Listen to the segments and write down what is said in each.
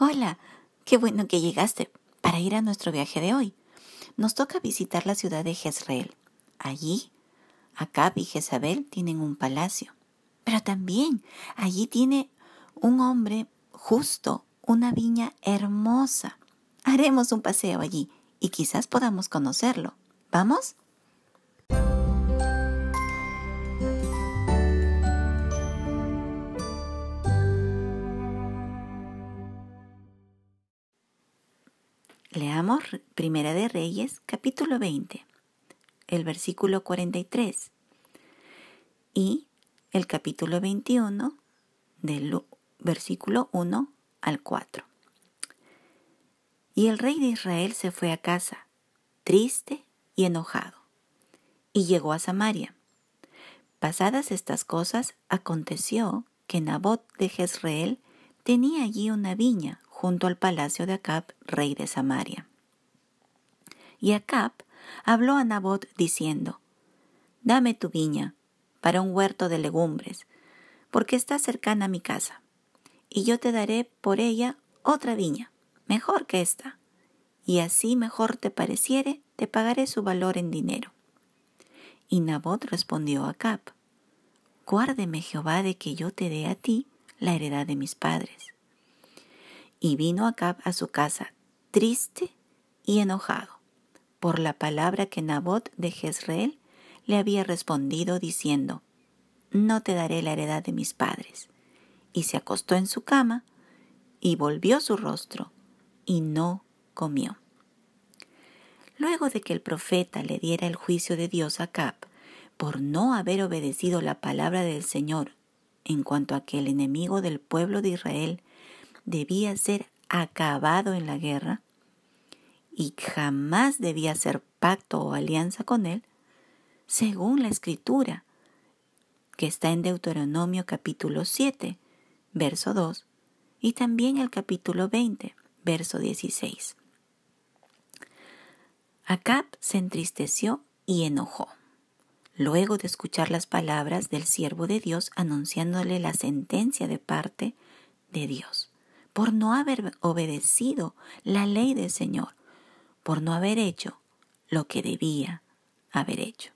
Hola, qué bueno que llegaste para ir a nuestro viaje de hoy. Nos toca visitar la ciudad de Jezreel. Allí, Acab y Jezabel tienen un palacio. Pero también allí tiene un hombre justo, una viña hermosa. Haremos un paseo allí y quizás podamos conocerlo. ¿Vamos? Primera de Reyes, capítulo 20, el versículo 43 y el capítulo 21 del versículo 1 al 4. Y el rey de Israel se fue a casa, triste y enojado, y llegó a Samaria. Pasadas estas cosas, aconteció que Nabot de Jezreel tenía allí una viña junto al palacio de Acab, rey de Samaria. Y Acab habló a Nabot diciendo, Dame tu viña para un huerto de legumbres, porque está cercana a mi casa, y yo te daré por ella otra viña, mejor que esta, y así mejor te pareciere, te pagaré su valor en dinero. Y Nabot respondió a Acab, Guárdeme Jehová de que yo te dé a ti la heredad de mis padres. Y vino Acab a su casa, triste y enojado, por la palabra que Nabot de Jezreel le había respondido diciendo, No te daré la heredad de mis padres. Y se acostó en su cama, y volvió su rostro, y no comió. Luego de que el profeta le diera el juicio de Dios a Acab por no haber obedecido la palabra del Señor en cuanto a que el enemigo del pueblo de Israel debía ser acabado en la guerra y jamás debía hacer pacto o alianza con él, según la escritura que está en Deuteronomio capítulo 7, verso 2, y también el capítulo 20, verso 16. Acab se entristeció y enojó, luego de escuchar las palabras del siervo de Dios anunciándole la sentencia de parte de Dios por no haber obedecido la ley del Señor, por no haber hecho lo que debía haber hecho.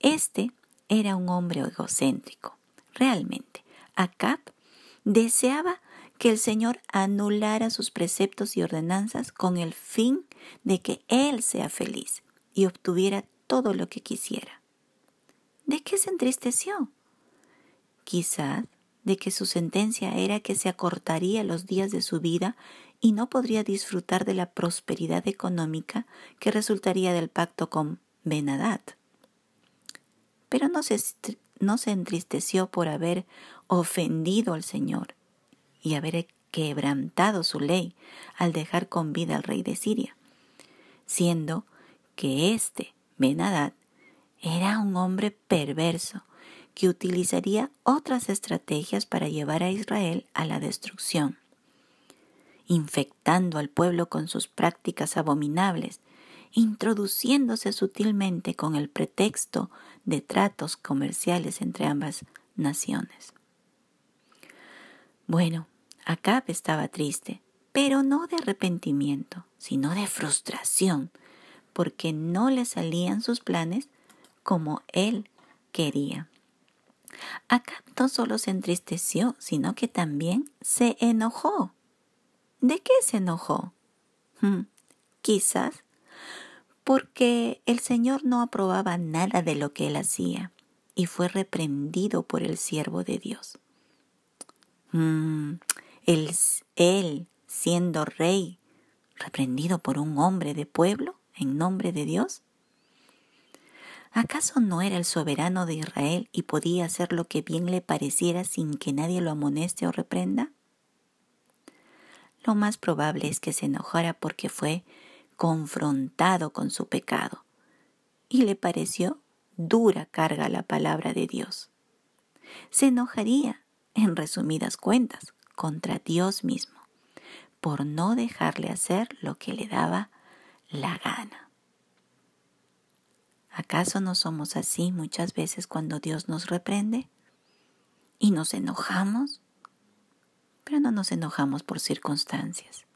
Este era un hombre egocéntrico, realmente. Acab deseaba que el Señor anulara sus preceptos y ordenanzas con el fin de que él sea feliz y obtuviera todo lo que quisiera. ¿De qué se entristeció? Quizás de que su sentencia era que se acortaría los días de su vida y no podría disfrutar de la prosperidad económica que resultaría del pacto con Benadad. Pero no se, entristeció por haber ofendido al Señor y haber quebrantado su ley al dejar con vida al rey de Siria, siendo que éste, Benadad, era un hombre perverso que utilizaría otras estrategias para llevar a Israel a la destrucción, infectando al pueblo con sus prácticas abominables, introduciéndose sutilmente con el pretexto de tratos comerciales entre ambas naciones. Bueno, Acab estaba triste, pero no de arrepentimiento, sino de frustración, porque no le salían sus planes como él quería. Acá no solo se entristeció, sino que también se enojó. ¿De qué se enojó? Hmm, quizás porque el Señor no aprobaba nada de lo que él hacía y fue reprendido por el siervo de Dios. Hmm, él, él, siendo rey, reprendido por un hombre de pueblo en nombre de Dios. ¿Acaso no era el soberano de Israel y podía hacer lo que bien le pareciera sin que nadie lo amoneste o reprenda? Lo más probable es que se enojara porque fue confrontado con su pecado y le pareció dura carga la palabra de Dios. Se enojaría, en resumidas cuentas, contra Dios mismo, por no dejarle hacer lo que le daba la gana. ¿Acaso no somos así muchas veces cuando Dios nos reprende? ¿Y nos enojamos? Pero no nos enojamos por circunstancias.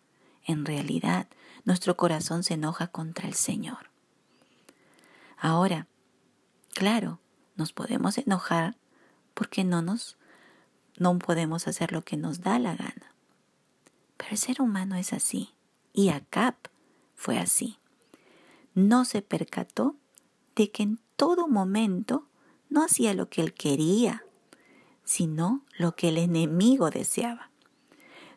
En realidad, nuestro corazón se enoja contra el Señor. Ahora, claro, nos podemos enojar porque no nos no podemos hacer lo que nos da la gana. Pero el ser humano es así, y Acap fue así. No se percató de que en todo momento no hacía lo que él quería, sino lo que el enemigo deseaba.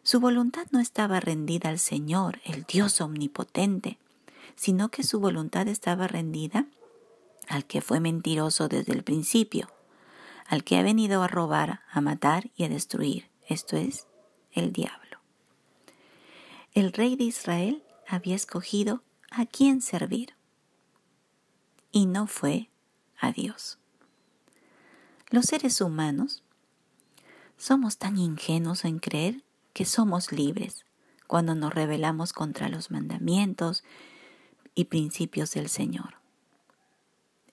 Su voluntad no estaba rendida al Señor, el Dios omnipotente, sino que su voluntad estaba rendida al que fue mentiroso desde el principio, al que ha venido a robar, a matar y a destruir, esto es, el diablo. El rey de Israel había escogido a quién servir, y no fue a Dios. Los seres humanos somos tan ingenuos en creer que somos libres cuando nos rebelamos contra los mandamientos y principios del Señor.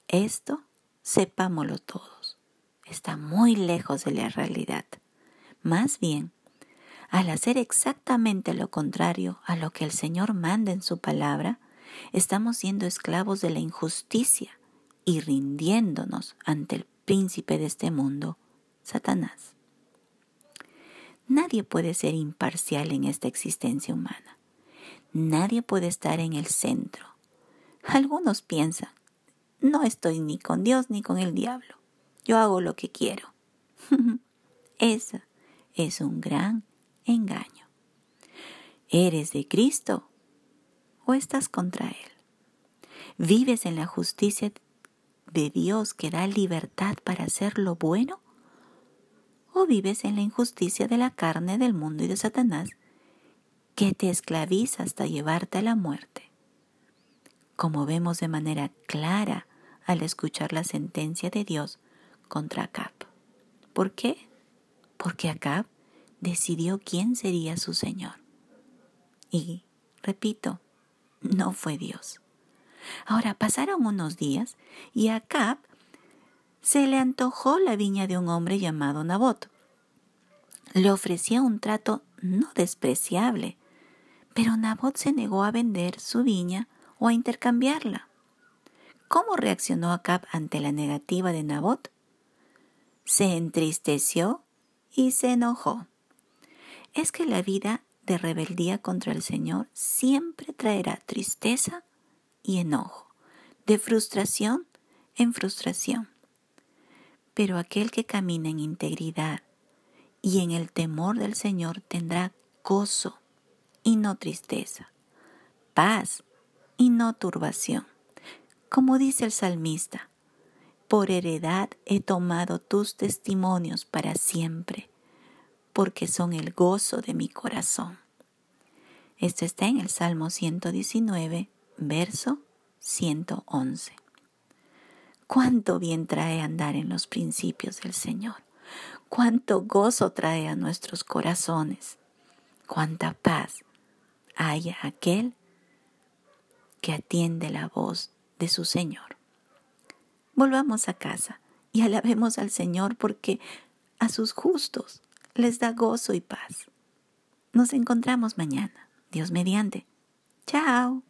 Esto, sepámoslo todos, está muy lejos de la realidad. Más bien, al hacer exactamente lo contrario a lo que el Señor manda en su palabra, estamos siendo esclavos de la injusticia y rindiéndonos ante el príncipe de este mundo, Satanás. Nadie puede ser imparcial en esta existencia humana. Nadie puede estar en el centro. Algunos piensan, no estoy ni con Dios ni con el diablo. Yo hago lo que quiero. Ese es un gran engaño. ¿Eres de Cristo o estás contra Él? ¿Vives en la justicia de Dios que da libertad para hacer lo bueno? O vives en la injusticia de la carne, del mundo y de Satanás, que te esclaviza hasta llevarte a la muerte. Como vemos de manera clara al escuchar la sentencia de Dios contra Acab. ¿Por qué? Porque Acab decidió quién sería su Señor. Y, repito, no fue Dios. Ahora pasaron unos días y Acab se le antojó la viña de un hombre llamado Nabot. Le ofrecía un trato no despreciable, pero Nabot se negó a vender su viña o a intercambiarla. ¿Cómo reaccionó Acab ante la negativa de Nabot? Se entristeció y se enojó. Es que la vida de rebeldía contra el Señor siempre traerá tristeza y enojo, de frustración en frustración. Pero aquel que camina en integridad y en el temor del Señor tendrá gozo y no tristeza, paz y no turbación. Como dice el salmista, por heredad he tomado tus testimonios para siempre, porque son el gozo de mi corazón. Esto está en el Salmo 119, verso 111. Cuánto bien trae andar en los principios del Señor. Cuánto gozo trae a nuestros corazones. Cuánta paz haya aquel que atiende la voz de su Señor. Volvamos a casa y alabemos al Señor porque a sus justos les da gozo y paz. Nos encontramos mañana, Dios mediante. Chao.